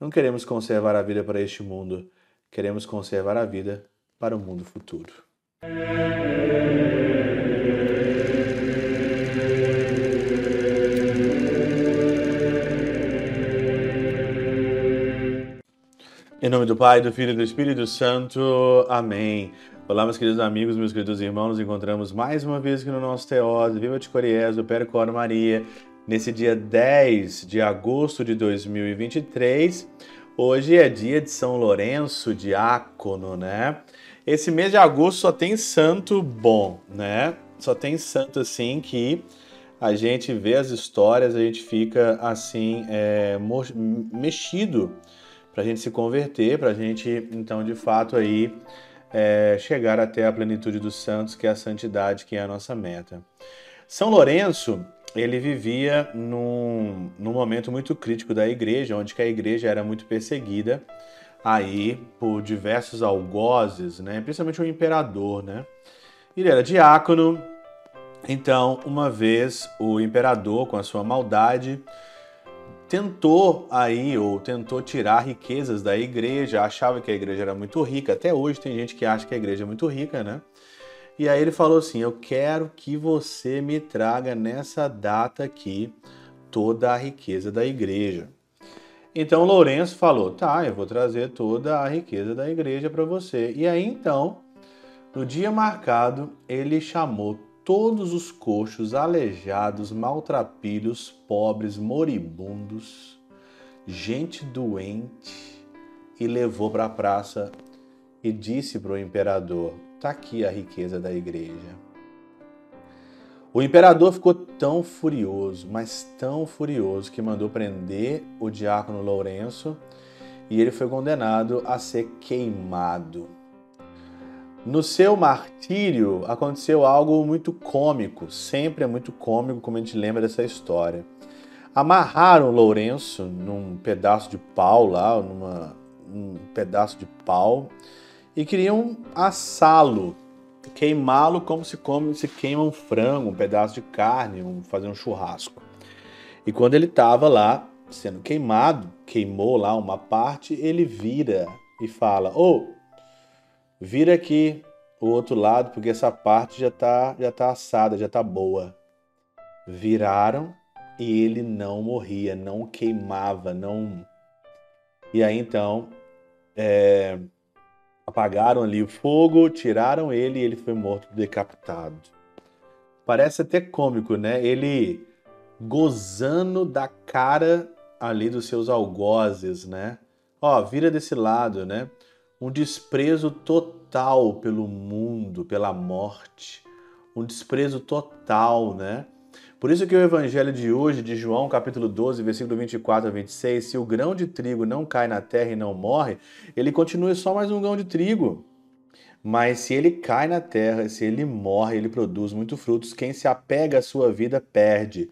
Não queremos conservar a vida para este mundo, queremos conservar a vida para o mundo futuro. Em nome do Pai, do Filho e do Espírito Santo. Amém. Olá, meus queridos amigos, meus queridos irmãos. Nos encontramos mais uma vez aqui no nosso Teose. Viva de Coriés, do Percor Maria. Nesse dia 10 de agosto de 2023. Hoje é dia de São Lourenço, diácono, né? Esse mês de agosto só tem santo bom, né? Só tem santo assim que a gente vê as histórias, a gente fica assim é, mexido para a gente se converter, para a gente, então, de fato, aí é, chegar até a plenitude dos santos, que é a santidade, que é a nossa meta. São Lourenço, ele vivia num, num momento muito crítico da igreja, onde que a igreja era muito perseguida aí por diversos algozes, né? principalmente o imperador. Né? Ele era diácono, então, uma vez o imperador, com a sua maldade, tentou aí ou tentou tirar riquezas da igreja, achava que a igreja era muito rica. Até hoje tem gente que acha que a igreja é muito rica, né? E aí ele falou assim: "Eu quero que você me traga nessa data aqui toda a riqueza da igreja". Então Lourenço falou: "Tá, eu vou trazer toda a riqueza da igreja para você". E aí então, no dia marcado, ele chamou todos os coxos, aleijados, maltrapilhos, pobres, moribundos, gente doente, e levou para a praça e disse para o imperador: Está aqui a riqueza da igreja. O imperador ficou tão furioso, mas tão furioso, que mandou prender o diácono Lourenço e ele foi condenado a ser queimado. No seu martírio aconteceu algo muito cômico, sempre é muito cômico como a gente lembra dessa história. Amarraram Lourenço num pedaço de pau lá, numa, num pedaço de pau, e queriam assá-lo, queimá-lo como se, come, se queima um frango, um pedaço de carne, um, fazer um churrasco. E quando ele estava lá sendo queimado, queimou lá uma parte, ele vira e fala: Ô, oh, Vira aqui o outro lado, porque essa parte já está já tá assada, já está boa. Viraram e ele não morria, não queimava, não. E aí então é... apagaram ali o fogo, tiraram ele e ele foi morto decapitado. Parece até cômico, né? Ele gozando da cara ali dos seus algozes, né? Ó, vira desse lado, né? um desprezo total pelo mundo, pela morte, um desprezo total, né? Por isso que o evangelho de hoje, de João, capítulo 12, versículo 24 a 26, se o grão de trigo não cai na terra e não morre, ele continua só mais um grão de trigo. Mas se ele cai na terra, se ele morre, ele produz muitos frutos. Quem se apega à sua vida perde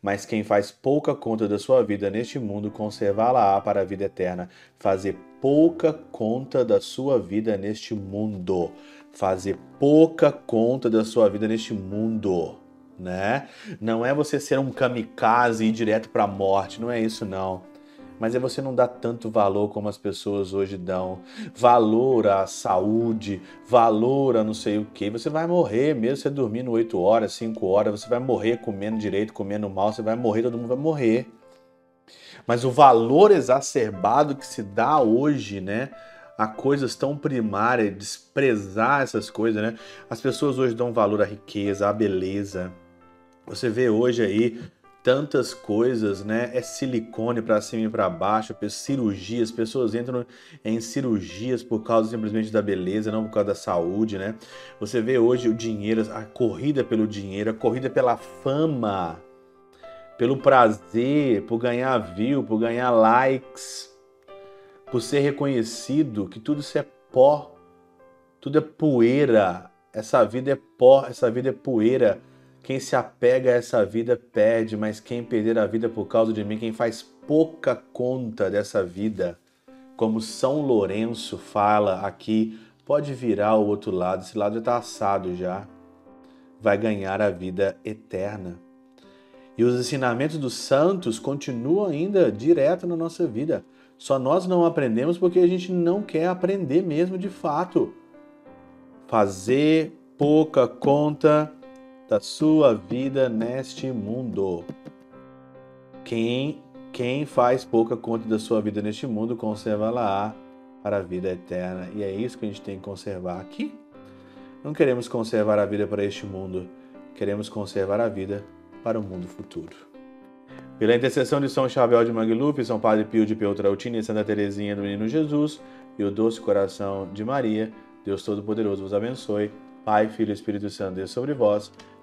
mas quem faz pouca conta da sua vida neste mundo, conservá-la-á para a vida eterna. Fazer pouca conta da sua vida neste mundo. Fazer pouca conta da sua vida neste mundo, né? Não é você ser um kamikaze e ir direto para a morte, não é isso não mas é você não dar tanto valor como as pessoas hoje dão. Valor à saúde, valor a não sei o que. Você vai morrer mesmo você dormindo 8 horas, 5 horas, você vai morrer comendo direito, comendo mal, você vai morrer, todo mundo vai morrer. Mas o valor exacerbado que se dá hoje, né? a coisas tão primárias, desprezar essas coisas, né? As pessoas hoje dão valor à riqueza, à beleza. Você vê hoje aí tantas coisas, né? É silicone para cima e para baixo, cirurgias, pessoas entram em cirurgias por causa simplesmente da beleza, não por causa da saúde, né? Você vê hoje o dinheiro, a corrida pelo dinheiro, a corrida pela fama, pelo prazer, por ganhar view, por ganhar likes, por ser reconhecido, que tudo isso é pó, tudo é poeira. Essa vida é pó, essa vida é poeira quem se apega a essa vida perde, mas quem perder a vida por causa de mim, quem faz pouca conta dessa vida, como São Lourenço fala aqui, pode virar o outro lado, esse lado já está assado já, vai ganhar a vida eterna. E os ensinamentos dos santos continuam ainda direto na nossa vida. Só nós não aprendemos porque a gente não quer aprender mesmo de fato. Fazer pouca conta da sua vida neste mundo. Quem, quem faz pouca conta da sua vida neste mundo, conserva lá para a vida eterna. E é isso que a gente tem que conservar aqui. Não queremos conservar a vida para este mundo, queremos conservar a vida para o mundo futuro. Pela intercessão de São Chabel de Mangluf, São Padre Pio de Peltrautina e Santa Teresinha do Menino Jesus e o doce coração de Maria, Deus Todo-Poderoso vos abençoe. Pai, Filho e Espírito Santo, Deus sobre vós